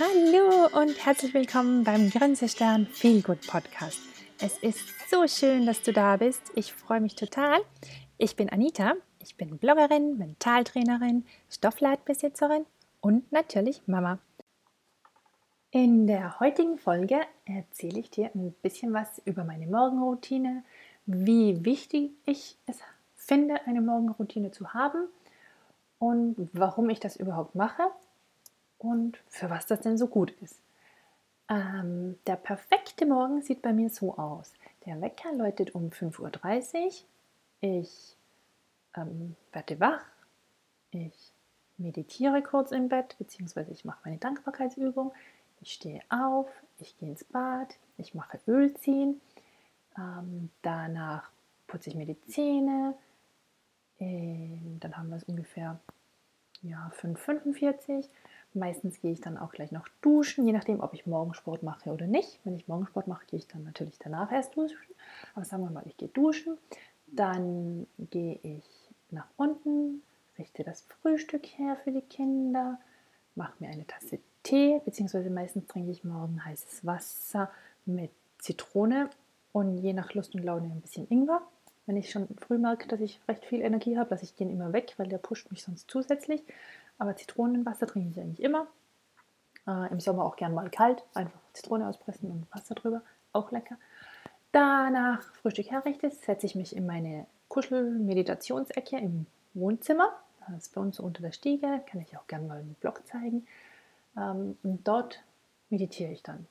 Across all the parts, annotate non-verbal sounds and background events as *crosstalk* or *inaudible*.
Hallo und herzlich willkommen beim Grenzestern Feel Good Podcast. Es ist so schön, dass du da bist. Ich freue mich total. Ich bin Anita. Ich bin Bloggerin, Mentaltrainerin, Stoffladenbesitzerin und natürlich Mama. In der heutigen Folge erzähle ich dir ein bisschen was über meine Morgenroutine, wie wichtig ich es finde, eine Morgenroutine zu haben und warum ich das überhaupt mache und für was das denn so gut ist. Ähm, der perfekte Morgen sieht bei mir so aus. Der Wecker läutet um 5.30 Uhr. Ich ähm, werde wach. Ich meditiere kurz im Bett, beziehungsweise ich mache meine Dankbarkeitsübung. Ich stehe auf, ich gehe ins Bad, ich mache Öl ziehen. Ähm, danach putze ich mir die Zähne. Ähm, dann haben wir es ungefähr ja, 5,45. Meistens gehe ich dann auch gleich noch duschen, je nachdem, ob ich Morgensport mache oder nicht. Wenn ich Morgensport mache, gehe ich dann natürlich danach erst duschen. Aber sagen wir mal, ich gehe duschen. Dann gehe ich nach unten, richte das Frühstück her für die Kinder, mache mir eine Tasse Tee, beziehungsweise meistens trinke ich morgen heißes Wasser mit Zitrone und je nach Lust und Laune ein bisschen Ingwer. Wenn ich schon früh merke, dass ich recht viel Energie habe, lasse ich den immer weg, weil der pusht mich sonst zusätzlich. Aber Zitronenwasser trinke ich eigentlich immer. Äh, Im Sommer auch gern mal kalt, einfach Zitrone auspressen und Wasser drüber, auch lecker. Danach Frühstück herrichte, setze ich mich in meine Kuschel-Meditationsecke im Wohnzimmer. Das ist bei uns unter der Stiege, kann ich auch gerne mal einen Blog zeigen. Ähm, und dort meditiere ich dann.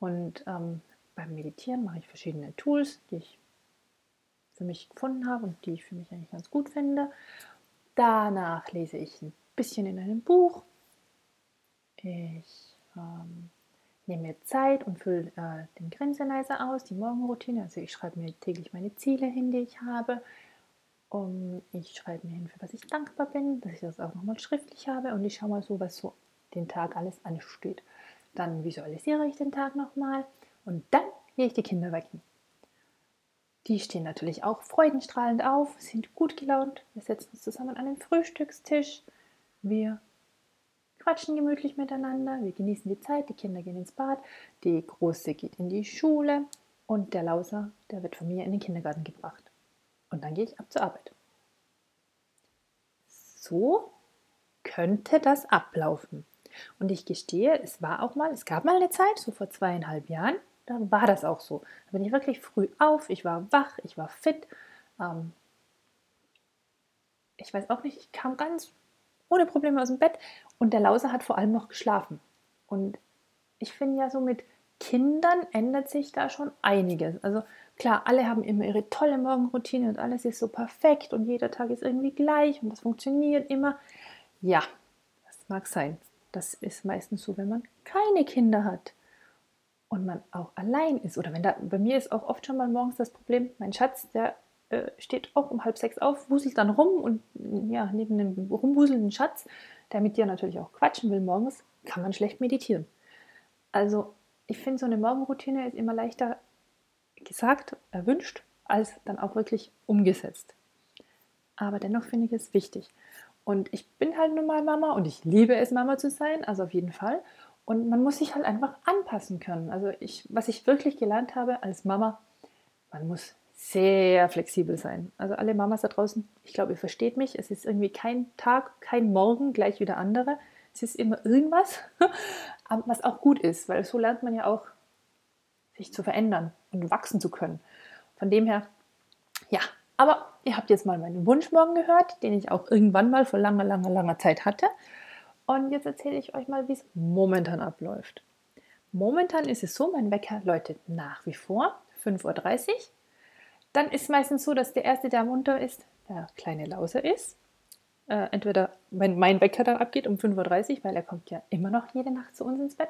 Und ähm, beim Meditieren mache ich verschiedene Tools, die ich für mich gefunden habe und die ich für mich eigentlich ganz gut finde. Danach lese ich ein bisschen in einem Buch. Ich ähm, nehme mir Zeit und fülle äh, den Grenzenleiser aus, die Morgenroutine. Also ich schreibe mir täglich meine Ziele hin, die ich habe. Um, ich schreibe mir hin, für was ich dankbar bin, dass ich das auch nochmal schriftlich habe und ich schaue mal so, was so den Tag alles ansteht. Dann visualisiere ich den Tag nochmal und dann gehe ich die Kinder wecken. Die stehen natürlich auch freudenstrahlend auf, sind gut gelaunt. Wir setzen uns zusammen an den Frühstückstisch. Wir quatschen gemütlich miteinander, wir genießen die Zeit, die Kinder gehen ins Bad, die Große geht in die Schule und der Lauser, der wird von mir in den Kindergarten gebracht. Und dann gehe ich ab zur Arbeit. So könnte das ablaufen. Und ich gestehe, es war auch mal, es gab mal eine Zeit, so vor zweieinhalb Jahren, da war das auch so. Da bin ich wirklich früh auf, ich war wach, ich war fit. Ähm, ich weiß auch nicht, ich kam ganz ohne Probleme aus dem Bett und der Lauser hat vor allem noch geschlafen. Und ich finde ja so mit Kindern ändert sich da schon einiges. Also klar, alle haben immer ihre tolle Morgenroutine und alles ist so perfekt und jeder Tag ist irgendwie gleich und das funktioniert immer. Ja, das mag sein. Das ist meistens so, wenn man keine Kinder hat und man auch allein ist. Oder wenn da, bei mir ist auch oft schon mal morgens das Problem, mein Schatz, der äh, steht auch um halb sechs auf, wuselt dann rum und ja, neben dem rumwuselnden Schatz, der mit dir natürlich auch quatschen will morgens, kann man schlecht meditieren. Also ich finde, so eine Morgenroutine ist immer leichter gesagt, erwünscht, als dann auch wirklich umgesetzt. Aber dennoch finde ich es wichtig. Und ich bin halt nun mal Mama und ich liebe es, Mama zu sein, also auf jeden Fall. Und man muss sich halt einfach anpassen können. Also ich, was ich wirklich gelernt habe als Mama, man muss sehr flexibel sein. Also alle Mamas da draußen, ich glaube, ihr versteht mich. Es ist irgendwie kein Tag, kein Morgen gleich wie der andere. Es ist immer irgendwas, *laughs* was auch gut ist, weil so lernt man ja auch, sich zu verändern und wachsen zu können. Von dem her, ja, aber ihr habt jetzt mal meinen Wunschmorgen gehört, den ich auch irgendwann mal vor langer, langer, langer Zeit hatte. Und jetzt erzähle ich euch mal, wie es momentan abläuft. Momentan ist es so, mein Wecker läutet nach wie vor 5.30 Uhr. Dann ist meistens so, dass der Erste, der munter ist, der kleine Lauser ist. Äh, entweder wenn mein Wecker dann abgeht um 5.30 Uhr, weil er kommt ja immer noch jede Nacht zu uns ins Bett.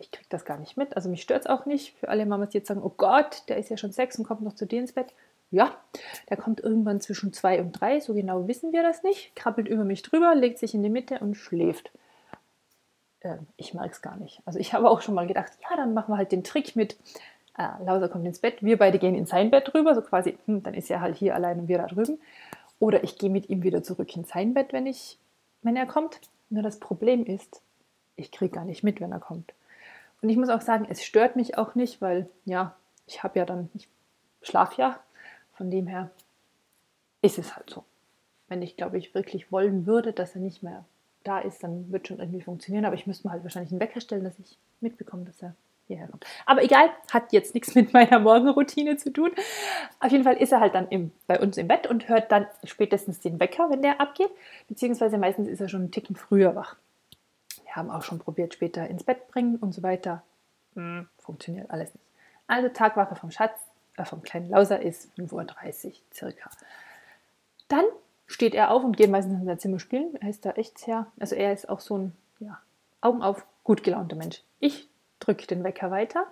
Ich kriege das gar nicht mit. Also mich stört es auch nicht. Für alle Mamas, die jetzt sagen, oh Gott, der ist ja schon sechs und kommt noch zu dir ins Bett. Ja, der kommt irgendwann zwischen zwei und drei, so genau wissen wir das nicht, krabbelt über mich drüber, legt sich in die Mitte und schläft. Äh, ich merke es gar nicht. Also ich habe auch schon mal gedacht, ja, dann machen wir halt den Trick mit, äh, Lauser kommt ins Bett, wir beide gehen in sein Bett drüber, so quasi, hm, dann ist er halt hier allein und wir da drüben. Oder ich gehe mit ihm wieder zurück in sein Bett, wenn, ich, wenn er kommt. Nur das Problem ist, ich kriege gar nicht mit, wenn er kommt. Und ich muss auch sagen, es stört mich auch nicht, weil ja, ich habe ja dann, ich schlafe ja, von dem her ist es halt so. Wenn ich, glaube ich, wirklich wollen würde, dass er nicht mehr da ist, dann wird schon irgendwie funktionieren. Aber ich müsste mal halt wahrscheinlich einen Wecker stellen, dass ich mitbekomme, dass er hierher kommt. Aber egal, hat jetzt nichts mit meiner Morgenroutine zu tun. Auf jeden Fall ist er halt dann im, bei uns im Bett und hört dann spätestens den Wecker, wenn der abgeht. Beziehungsweise meistens ist er schon einen Ticken früher wach. Wir haben auch schon probiert, später ins Bett bringen und so weiter. Hm, funktioniert alles nicht. Also Tagwache vom Schatz, äh, vom kleinen Lauser ist 5.30 Uhr circa. Dann steht er auf und geht meistens in sein Zimmer spielen. Er ist da echt sehr, also er ist auch so ein, ja, Augen auf, gut gelaunter Mensch. Ich drücke den Wecker weiter.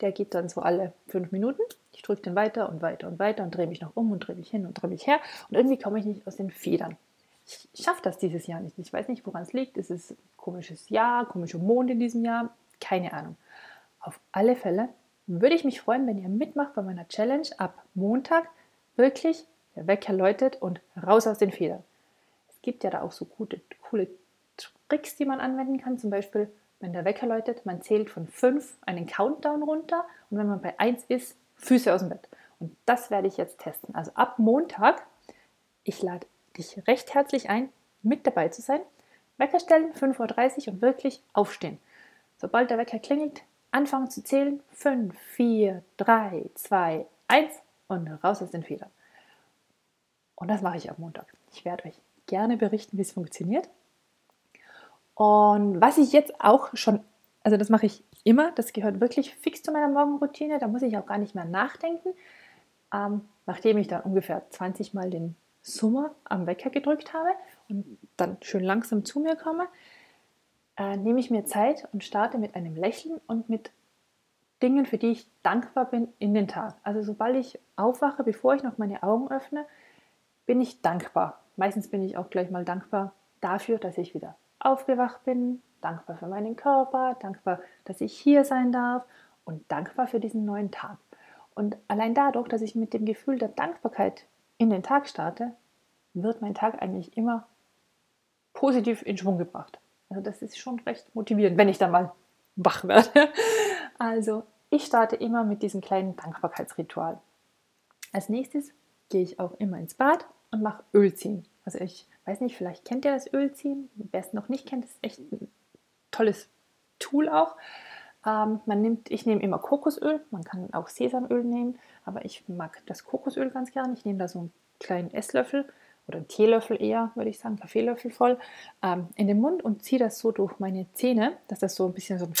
Der geht dann so alle fünf Minuten. Ich drücke den weiter und weiter und weiter und drehe mich noch um und drehe mich hin und drehe mich her. Und irgendwie komme ich nicht aus den Federn. Ich schaffe das dieses Jahr nicht. Ich weiß nicht, woran es liegt. Es ist ein komisches Jahr, komischer Mond in diesem Jahr. Keine Ahnung. Auf alle Fälle würde ich mich freuen, wenn ihr mitmacht bei meiner Challenge ab Montag. Wirklich der Wecker läutet und raus aus den Federn. Es gibt ja da auch so gute, coole Tricks, die man anwenden kann. Zum Beispiel, wenn der Wecker läutet, man zählt von 5 einen Countdown runter und wenn man bei 1 ist, Füße aus dem Bett. Und das werde ich jetzt testen. Also ab Montag, ich lade dich recht herzlich ein, mit dabei zu sein. Wecker stellen, 5.30 Uhr und wirklich aufstehen. Sobald der Wecker klingelt, anfangen zu zählen. 5, 4, 3, 2, 1 und raus aus den Federn. Und das mache ich am Montag. Ich werde euch gerne berichten, wie es funktioniert. Und was ich jetzt auch schon, also das mache ich immer, das gehört wirklich fix zu meiner Morgenroutine, da muss ich auch gar nicht mehr nachdenken. Ähm, nachdem ich dann ungefähr 20 Mal den Summer am Wecker gedrückt habe und dann schön langsam zu mir komme, äh, nehme ich mir Zeit und starte mit einem Lächeln und mit Dingen, für die ich dankbar bin in den Tag. Also sobald ich aufwache, bevor ich noch meine Augen öffne, bin ich dankbar. Meistens bin ich auch gleich mal dankbar dafür, dass ich wieder aufgewacht bin, dankbar für meinen Körper, dankbar, dass ich hier sein darf und dankbar für diesen neuen Tag. Und allein dadurch, dass ich mit dem Gefühl der Dankbarkeit in den Tag starte, wird mein Tag eigentlich immer positiv in Schwung gebracht. Also das ist schon recht motivierend, wenn ich dann mal wach werde. *laughs* Also ich starte immer mit diesem kleinen Dankbarkeitsritual. Als nächstes gehe ich auch immer ins Bad und mache Ölziehen. Also ich weiß nicht, vielleicht kennt ihr das Ölziehen. Wer es noch nicht kennt, ist echt ein tolles Tool auch. Ähm, man nimmt, ich nehme immer Kokosöl, man kann auch Sesamöl nehmen, aber ich mag das Kokosöl ganz gern. Ich nehme da so einen kleinen Esslöffel oder einen Teelöffel eher, würde ich sagen, Kaffeelöffel voll, ähm, in den Mund und ziehe das so durch meine Zähne, dass das so ein bisschen so ein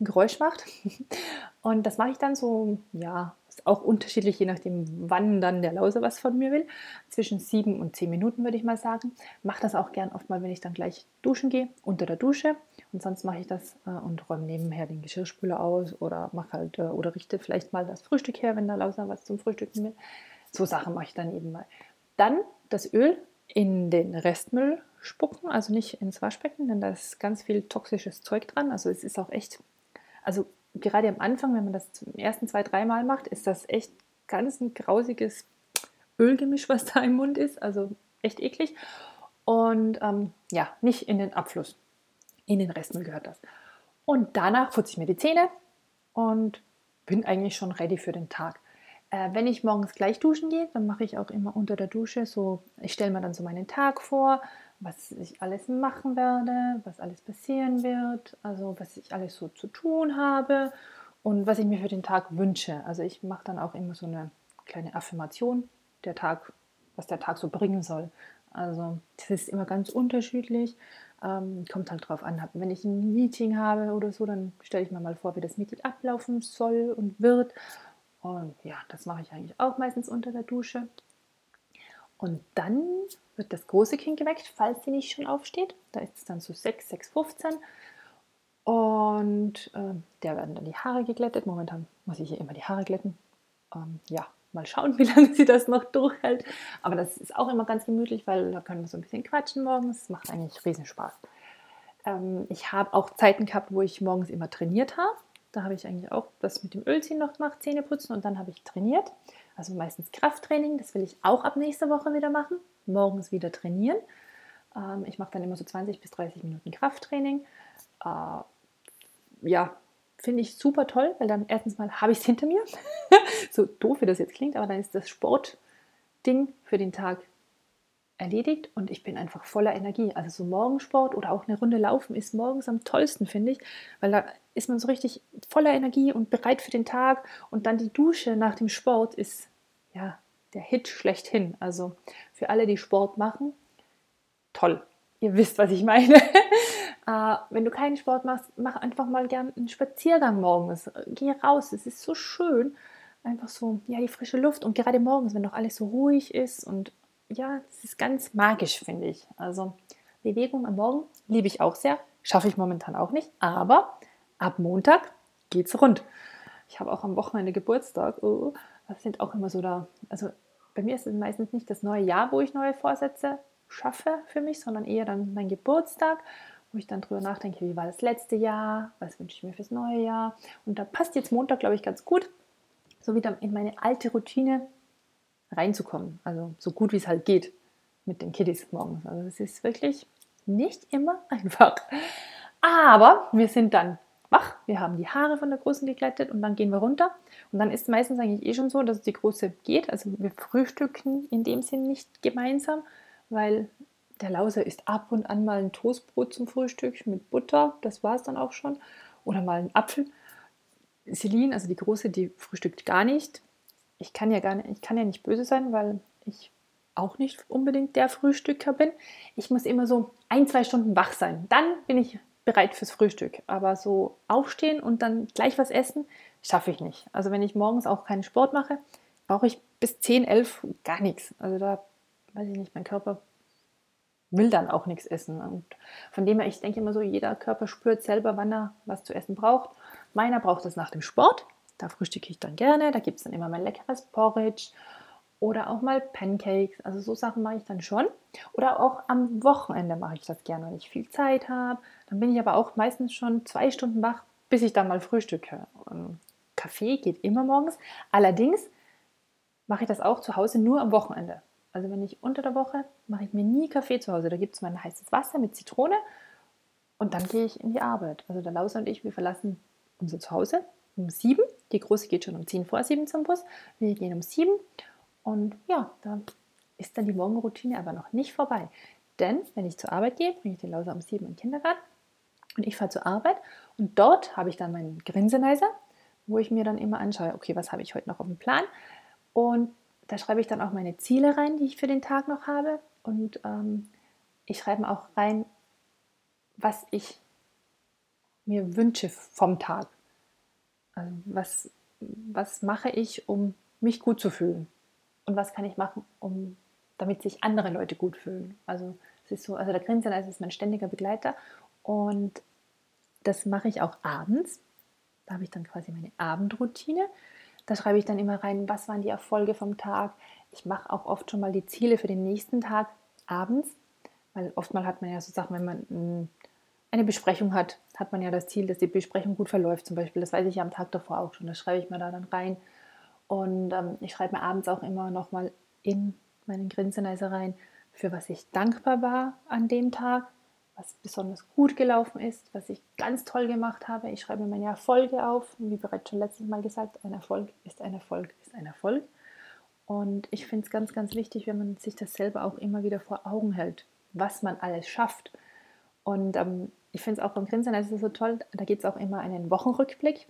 Geräusch macht. *laughs* Und das mache ich dann so, ja, ist auch unterschiedlich, je nachdem, wann dann der Lause was von mir will. Zwischen sieben und zehn Minuten würde ich mal sagen. Mache das auch gern oft mal, wenn ich dann gleich duschen gehe, unter der Dusche. Und sonst mache ich das äh, und räume nebenher den Geschirrspüler aus oder mache halt äh, oder richte vielleicht mal das Frühstück her, wenn der Lauser was zum Frühstücken will. So Sachen mache ich dann eben mal. Dann das Öl in den Restmüll spucken, also nicht ins Waschbecken, denn da ist ganz viel toxisches Zeug dran. Also es ist auch echt, also gerade am Anfang, wenn man das zum ersten zwei, dreimal macht, ist das echt ganz ein grausiges Ölgemisch, was da im Mund ist. Also echt eklig. Und ähm, ja, nicht in den Abfluss. In den Restmüll gehört das. Und danach putze ich mir die Zähne und bin eigentlich schon ready für den Tag. Äh, wenn ich morgens gleich duschen gehe, dann mache ich auch immer unter der Dusche so, ich stelle mir dann so meinen Tag vor, was ich alles machen werde, was alles passieren wird, also was ich alles so zu tun habe und was ich mir für den Tag wünsche. Also ich mache dann auch immer so eine kleine Affirmation, der Tag, was der Tag so bringen soll. Also das ist immer ganz unterschiedlich. Ähm, kommt halt drauf an. Wenn ich ein Meeting habe oder so, dann stelle ich mir mal vor, wie das Meeting ablaufen soll und wird. Und ja, das mache ich eigentlich auch meistens unter der Dusche. Und dann wird das große Kind geweckt, falls sie nicht schon aufsteht. Da ist es dann so 6, 6, 15. Und äh, der werden dann die Haare geglättet. Momentan muss ich hier immer die Haare glätten. Ähm, ja, mal schauen, *laughs* wie lange sie das noch durchhält. Aber das ist auch immer ganz gemütlich, weil da können wir so ein bisschen quatschen morgens. Das macht eigentlich riesen Spaß. Ähm, ich habe auch Zeiten gehabt, wo ich morgens immer trainiert habe. Da habe ich eigentlich auch das mit dem Ölziehen noch gemacht, Zähne putzen und dann habe ich trainiert. Also meistens Krafttraining, das will ich auch ab nächster Woche wieder machen. Morgens wieder trainieren. Ähm, ich mache dann immer so 20 bis 30 Minuten Krafttraining. äh, ja, finde ich super toll, weil dann erstens mal habe ich es hinter mir. *laughs* so doof, wie das jetzt klingt, aber dann ist das Sportding für den Tag erledigt und ich bin einfach voller Energie. Also so Morgensport oder auch eine Runde laufen ist morgens am tollsten, finde ich, weil da ist man so richtig voller Energie und bereit für den Tag und dann die Dusche nach dem Sport ist ja der Hit schlechthin. Also für alle, die Sport machen, toll. Ihr wisst, was ich meine. *laughs* äh, wenn du keinen Sport machst, mach einfach mal gern einen Spaziergang morgens. Geh raus, es ist so schön. Einfach so, ja, die frische Luft und gerade morgens, wenn doch alles so ruhig ist und ja, es ist ganz magisch, finde ich. Also Bewegung am Morgen liebe ich auch sehr. Schaffe ich momentan auch nicht, aber ab Montag geht's rund. Ich habe auch am Wochenende Geburtstag. Oh, das sind auch immer so da. Also bei mir ist es meistens nicht das neue Jahr, wo ich neue Vorsätze schaffe für mich, sondern eher dann mein Geburtstag, wo ich dann drüber nachdenke, wie war das letzte Jahr, was wünsche ich mir fürs neue Jahr. Und da passt jetzt Montag, glaube ich, ganz gut, so wieder in meine alte Routine reinzukommen. Also so gut wie es halt geht mit den Kiddies morgens. Also es ist wirklich nicht immer *laughs* einfach. Aber wir sind dann wach, wir haben die Haare von der Großen geglättet und dann gehen wir runter. Und dann ist es meistens eigentlich eh schon so, dass die Große geht. Also wir frühstücken in dem Sinn nicht gemeinsam, weil der Lauser isst ab und an mal ein Toastbrot zum Frühstück mit Butter. Das war es dann auch schon. Oder mal einen Apfel. Celine, also die Große, die frühstückt gar nicht ich kann ja gar nicht, ich kann ja nicht böse sein, weil ich auch nicht unbedingt der Frühstücker bin. Ich muss immer so ein, zwei Stunden wach sein. Dann bin ich bereit fürs Frühstück. Aber so aufstehen und dann gleich was essen, schaffe ich nicht. Also wenn ich morgens auch keinen Sport mache, brauche ich bis 10, 11 gar nichts. Also da weiß ich nicht, mein Körper will dann auch nichts essen. Und von dem her, ich denke immer so, jeder Körper spürt selber, wann er was zu essen braucht. Meiner braucht es nach dem Sport. Da frühstücke ich dann gerne. Da gibt es dann immer mein leckeres Porridge oder auch mal Pancakes. Also so Sachen mache ich dann schon. Oder auch am Wochenende mache ich das gerne, wenn ich viel Zeit habe. Dann bin ich aber auch meistens schon zwei Stunden wach, bis ich dann mal frühstücke. Und Kaffee geht immer morgens. Allerdings mache ich das auch zu Hause nur am Wochenende. Also wenn ich unter der Woche mache ich mir nie Kaffee zu Hause. Da gibt es mein heißes Wasser mit Zitrone und dann gehe ich in die Arbeit. Also der Lauser und ich, wir verlassen unser Zuhause um sieben. Die Große geht schon um zehn vor sieben zum Bus. Wir gehen um sieben. Und ja, da ist dann die Morgenroutine aber noch nicht vorbei. Denn wenn ich zur Arbeit gehe, bringe ich den Lauser um sieben in den Kindergarten und ich fahre zur Arbeit und dort habe ich dann meinen Grinseneiser, wo ich mir dann immer anschaue, okay, was habe ich heute noch auf dem Plan? Und da schreibe ich dann auch meine Ziele rein, die ich für den Tag noch habe. Und ähm, ich schreibe auch rein, was ich mir wünsche vom Tag. Also was, was mache ich, um mich gut zu fühlen? Und was kann ich machen, um, damit sich andere Leute gut fühlen? Also es ist so, also der Grinsen ist mein ständiger Begleiter und das mache ich auch abends. Da habe ich dann quasi meine Abendroutine. Da schreibe ich dann immer rein, was waren die Erfolge vom Tag. Ich mache auch oft schon mal die Ziele für den nächsten Tag abends, weil oftmal hat man ja so Sachen, wenn man eine Besprechung hat, hat man ja das Ziel, dass die Besprechung gut verläuft zum Beispiel. Das weiß ich ja am Tag davor auch schon. Das schreibe ich mir da dann rein. Und ähm, ich schreibe mir abends auch immer nochmal in meinen Grinseneiser rein, für was ich dankbar war an dem Tag, was besonders gut gelaufen ist, was ich ganz toll gemacht habe. Ich schreibe mir meine Erfolge auf. Wie bereits schon letztes Mal gesagt, ein Erfolg ist ein Erfolg ist ein Erfolg. Und ich finde es ganz, ganz wichtig, wenn man sich das selber auch immer wieder vor Augen hält, was man alles schafft. Und ähm, ich finde es auch beim Grinsen, das ist so toll, da geht es auch immer einen Wochenrückblick,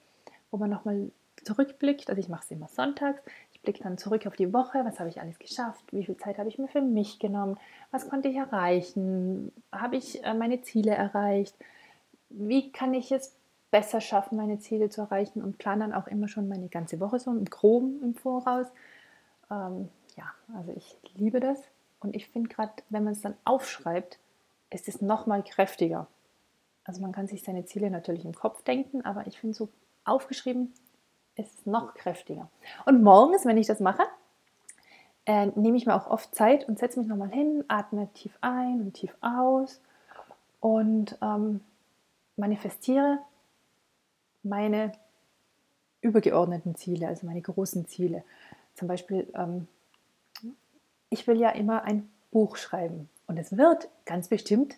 wo man nochmal zurückblickt. Also ich mache es immer sonntags. Ich blicke dann zurück auf die Woche. Was habe ich alles geschafft? Wie viel Zeit habe ich mir für mich genommen? Was konnte ich erreichen? Habe ich äh, meine Ziele erreicht? Wie kann ich es besser schaffen, meine Ziele zu erreichen? Und plane dann auch immer schon meine ganze Woche so im Groben im Voraus. Ähm, ja, also ich liebe das. Und ich finde gerade, wenn man es dann aufschreibt, ist es nochmal kräftiger. Also man kann sich seine Ziele natürlich im Kopf denken, aber ich finde so aufgeschrieben ist noch kräftiger. Und morgens, wenn ich das mache, äh, nehme ich mir auch oft Zeit und setze mich nochmal hin, atme tief ein und tief aus und ähm, manifestiere meine übergeordneten Ziele, also meine großen Ziele. Zum Beispiel, ähm, ich will ja immer ein Buch schreiben und es wird ganz bestimmt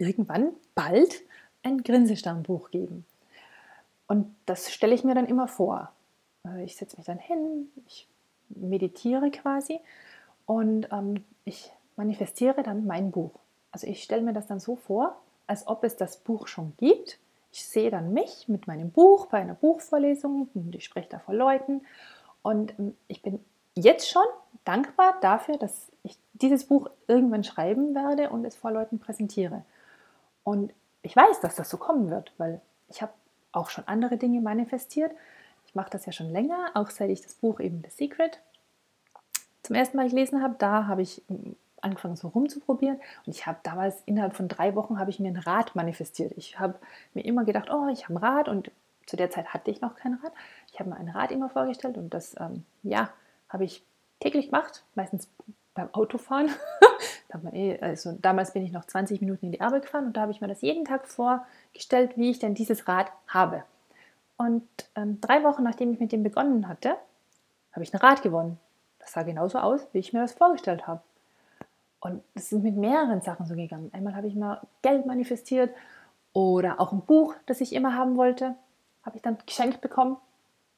irgendwann bald ein Grinsesternbuch geben. Und das stelle ich mir dann immer vor. Äh, ich setze mich dann hin, ich meditiere quasi und ähm, ich manifestiere dann mein Buch. Also ich stelle mir das dann so vor, als ob es das Buch schon gibt. Ich sehe dann mich mit meinem Buch bei einer Buchvorlesung und ich spreche da vor Leuten und ähm, ich bin jetzt schon dankbar dafür, dass ich dieses Buch irgendwann schreiben werde und es vor Leuten präsentiere. Und ich weiß, dass das so kommen wird, weil ich habe auch schon andere Dinge manifestiert. Ich mache das ja schon länger, auch seit ich das Buch eben The Secret zum ersten Mal gelesen habe. Da habe ich hm, angefangen so rumzuprobieren und ich habe damals innerhalb von drei Wochen habe ich mir ein Rad manifestiert. Ich habe mir immer gedacht, oh, ich habe ein Rad und zu der Zeit hatte ich noch kein Rad. Ich habe mir ein Rad immer vorgestellt und das, ähm, ja, habe ich täglich gemacht, meistens beim Autofahren. *laughs* eh, also damals bin ich noch 20 Minuten in die Arbeit gefahren und da habe ich mir das jeden Tag vorgestellt, wie ich denn dieses Rad habe. Und ähm, drei Wochen nachdem ich mit dem begonnen hatte, habe ich ein Rad gewonnen. Das sah genauso aus, wie ich mir das vorgestellt habe. Und es ist mit mehreren Sachen so gegangen. Einmal habe ich mal Geld manifestiert oder auch ein Buch, das ich immer haben wollte, habe ich dann geschenkt bekommen.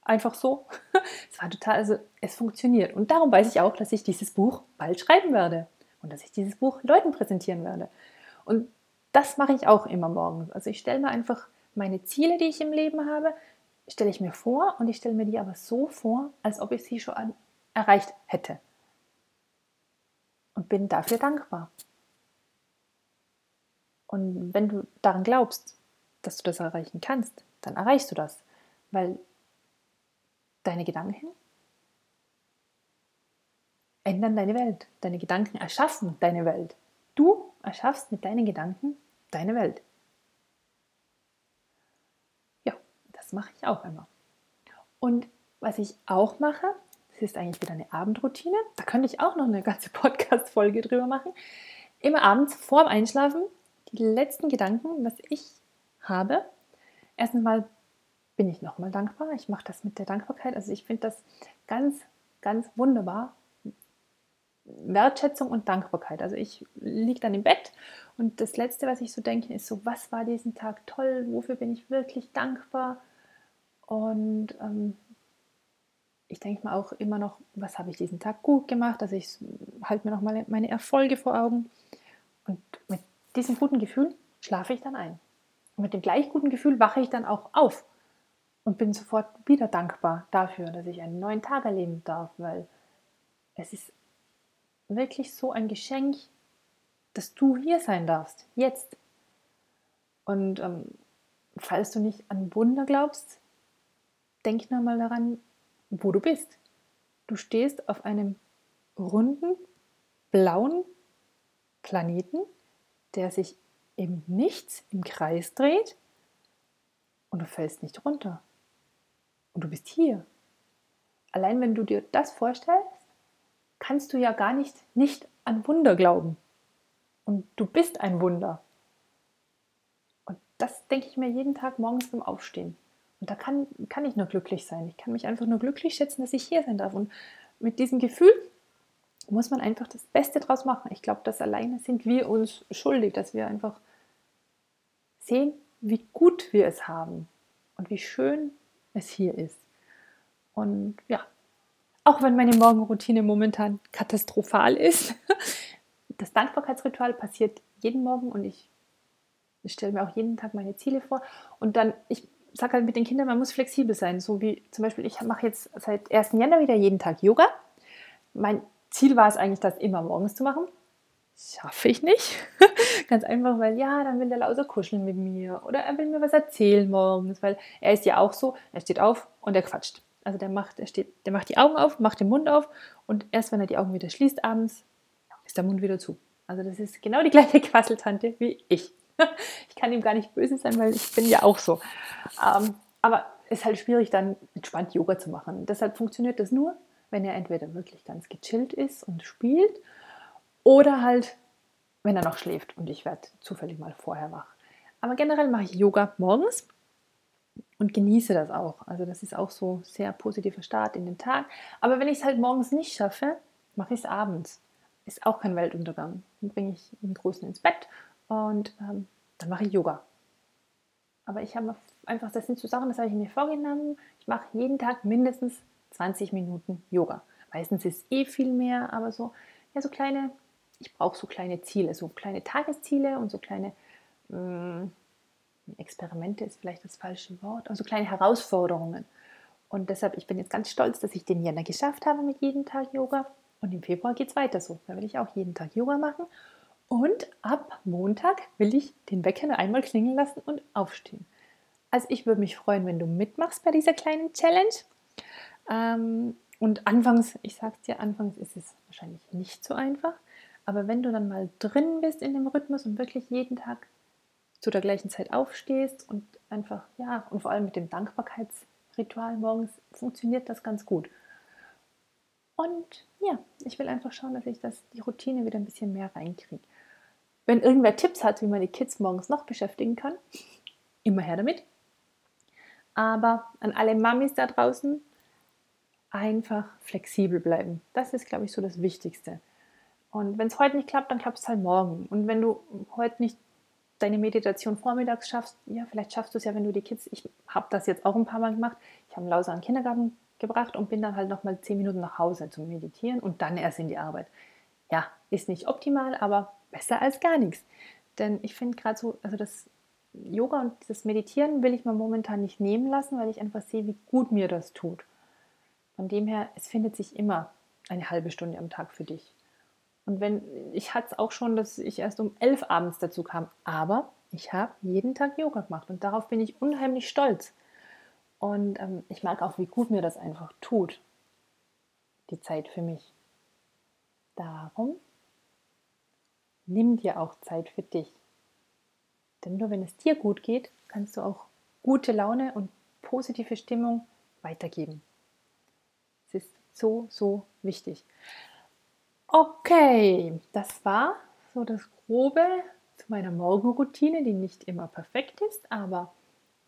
Einfach so. *laughs* Es war total, also es funktioniert. Und darum weiß ich auch, dass ich dieses Buch bald schreiben werde und dass ich dieses Buch Leuten präsentieren werde. Und das mache ich auch immer morgens. Also ich stelle mir einfach meine Ziele, die ich im Leben habe, stelle ich mir vor und ich stelle mir die aber so vor, als ob ich sie schon erreicht hätte. Und bin dafür dankbar. Und wenn du daran glaubst, dass du das erreichen kannst, dann erreichst du das. Weil deine Gedanken ändern deine Welt. Deine Gedanken erschaffen deine Welt. Du erschaffst mit deinen Gedanken deine Welt. Ja, das mache ich auch immer. Und was ich auch mache, das ist eigentlich wieder eine Abendroutine. Da könnte ich auch noch eine ganze *laughs* Podcast-Folge drüber machen. Immer abends vorm Einschlafen die letzten Gedanken, was ich habe. Erstens mal bin ich nochmal dankbar. Ich mache das mit der Dankbarkeit. Also ich finde das ganz, ganz wunderbar. Wertschätzung und Dankbarkeit. Also ich liege dann im Bett und das Letzte, was ich so denke, ist so, was war diesen Tag toll? Wofür bin ich wirklich dankbar? Und ähm, ich denke mir auch immer noch, was habe ich diesen Tag gut gemacht? Also ich halte mir noch mal meine Erfolge vor Augen. Und mit diesem guten Gefühl schlafe ich dann ein. Und mit dem gleich guten Gefühl wache ich dann auch auf und bin sofort wieder dankbar dafür, dass ich einen neuen Tag erleben darf, weil es ist wirklich so ein Geschenk, dass du hier sein darfst, jetzt. Und ähm, falls du nicht an Wunder glaubst, denk nur mal daran, wo du bist. Du stehst auf einem runden, blauen Planeten, der sich im Nichts im Kreis dreht und du fällst nicht runter. Und du bist hier. Allein wenn du dir das vorstellst, kannst du ja gar nicht nicht an Wunder glauben. Und du bist ein Wunder. Und das denke ich mir jeden Tag morgens beim Aufstehen. Und da kann, kann ich nur glücklich sein. Ich kann mich einfach nur glücklich schätzen, dass ich hier sein darf. Und mit diesem Gefühl muss man einfach das Beste draus machen. Ich glaube, das alleine sind wir uns schuldig, dass wir einfach sehen, wie gut wir es haben und wie schön es hier ist. Und ja, auch wenn meine Morgenroutine momentan katastrophal ist, *laughs* das Dankbarkeitsritual passiert jeden Morgen und ich stelle mir auch jeden Tag meine Ziele vor. Und dann, ich sage halt mit den Kindern, man muss flexibel sein. So wie zum Beispiel, ich mache jetzt seit 1. Januar wieder jeden Tag Yoga. Mein Ziel war es eigentlich, das immer morgens zu machen. Schaffe ich nicht. *laughs* Ganz einfach, weil ja, dann will der Lauser kuscheln mit mir oder er will mir was erzählen morgens, weil er ist ja auch so, er steht auf und er quatscht. Also der macht, er steht, der macht die Augen auf, macht den Mund auf und erst wenn er die Augen wieder schließt abends, ist der Mund wieder zu. Also das ist genau die gleiche *laughs* Quasseltante wie ich. *laughs* Ich kann ihm gar nicht böse sein, weil ich bin ja auch so. Ähm, aber es ist halt schwierig, dann entspannt Yoga zu machen. Deshalb funktioniert das nur, wenn er entweder wirklich ganz gechillt ist und spielt oder halt, wenn er noch schläft und ich werde zufällig mal vorher wach. Aber generell mache ich Yoga morgens und genieße das auch. Also das ist auch so sehr positiver Start in den Tag. Aber wenn ich es halt morgens nicht schaffe, mache ich es abends. Ist auch kein Weltuntergang. Dann bringe ich den Großen ins Bett und ähm, dann mache ich Yoga. Aber ich habe einfach, das sind so Sachen, das habe ich mir vorgenommen. Ich mache jeden Tag mindestens 20 Minuten Yoga. Meistens ist eh viel mehr, aber so, ja, so kleine, ich brauche so kleine Ziele, so kleine Tagesziele und so kleine mh, mm, Experimente ist vielleicht das falsche Wort, also kleine Herausforderungen. Und deshalb, ich bin jetzt ganz stolz, dass ich den Jänner geschafft habe mit jeden Tag Yoga. Und im Februar geht es weiter so. Da will ich auch jeden Tag Yoga machen. Und ab Montag will ich den Wecker nur einmal klingeln lassen und aufstehen. Also ich würde mich freuen, wenn du mitmachst bei dieser kleinen Challenge. Ähm, und anfangs, ich sag's dir, anfangs ist es wahrscheinlich nicht so einfach. Aber wenn du dann mal drin bist in dem Rhythmus und wirklich jeden Tag zu der gleichen Zeit aufstehst und einfach, ja, und vor allem mit dem Dankbarkeitsritual morgens funktioniert das ganz gut. Und ja, ich will einfach schauen, dass ich das, die Routine wieder ein bisschen mehr reinkriege. Wenn irgendwer Tipps hat, wie man die Kids morgens noch beschäftigen kann, immer her damit. Aber an alle Mamis da draußen, einfach flexibel bleiben. Das ist, glaube ich, so das Wichtigste. Und wenn es heute nicht klappt, dann klappt es halt morgen. Und wenn du heute nicht deine Meditation vormittags schaffst, ja, vielleicht schaffst du es ja, wenn du die Kids, ich habe das jetzt auch ein paar Mal gemacht, ich habe Lausa an den Kindergarten gebracht und bin dann halt nochmal zehn Minuten nach Hause zum Meditieren und dann erst in die Arbeit. Ja, ist nicht optimal, aber besser als gar nichts. Denn ich finde gerade so, also das Yoga und das Meditieren will ich mir momentan nicht nehmen lassen, weil ich einfach sehe, wie gut mir das tut. Von dem her, es findet sich immer eine halbe Stunde am Tag für dich. Und wenn, ich hatte es auch schon, dass ich erst um elf abends dazu kam, aber ich habe jeden Tag Yoga gemacht und darauf bin ich unheimlich stolz. Und ähm, ich mag auch, wie gut mir das einfach tut, die Zeit für mich. Darum nimm dir auch Zeit für dich. Denn nur wenn es dir gut geht, kannst du auch gute Laune und positive Stimmung weitergeben. Es ist so, so wichtig. Okay, das war so das Grobe zu meiner Morgenroutine, die nicht immer perfekt ist, aber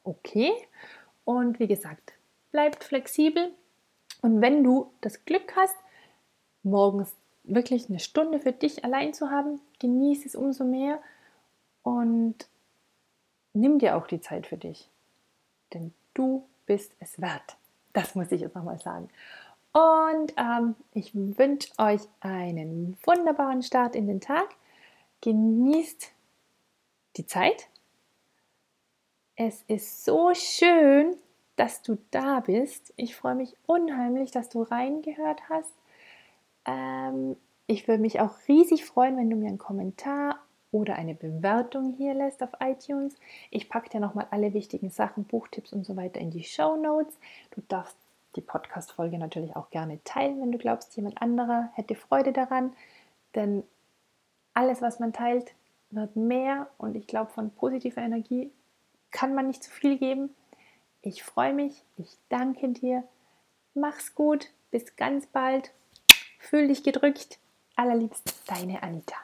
okay. Und wie gesagt, bleibt flexibel. Und wenn du das Glück hast, morgens wirklich eine Stunde für dich allein zu haben, genieße es umso mehr und nimm dir auch die Zeit für dich. Denn du bist es wert. Das muss ich jetzt nochmal sagen. Und ähm, ich wünsche euch einen wunderbaren Start in den Tag. Genießt die Zeit. Es ist so schön, dass du da bist. Ich freue mich unheimlich, dass du reingehört hast. Ähm, ich würde mich auch riesig freuen, wenn du mir einen Kommentar oder eine Bewertung hier lässt auf iTunes. Ich packe dir nochmal alle wichtigen Sachen, Buchtipps und so weiter in die Show Notes. Du darfst die Podcast-Folge natürlich auch gerne teilen, wenn du glaubst, jemand anderer hätte Freude daran. Denn alles, was man teilt, wird mehr und ich glaube, von positiver Energie kann man nicht zu viel geben. Ich freue mich, ich danke dir. Mach's gut, bis ganz bald. Fühl dich gedrückt. Allerliebst, deine Anita.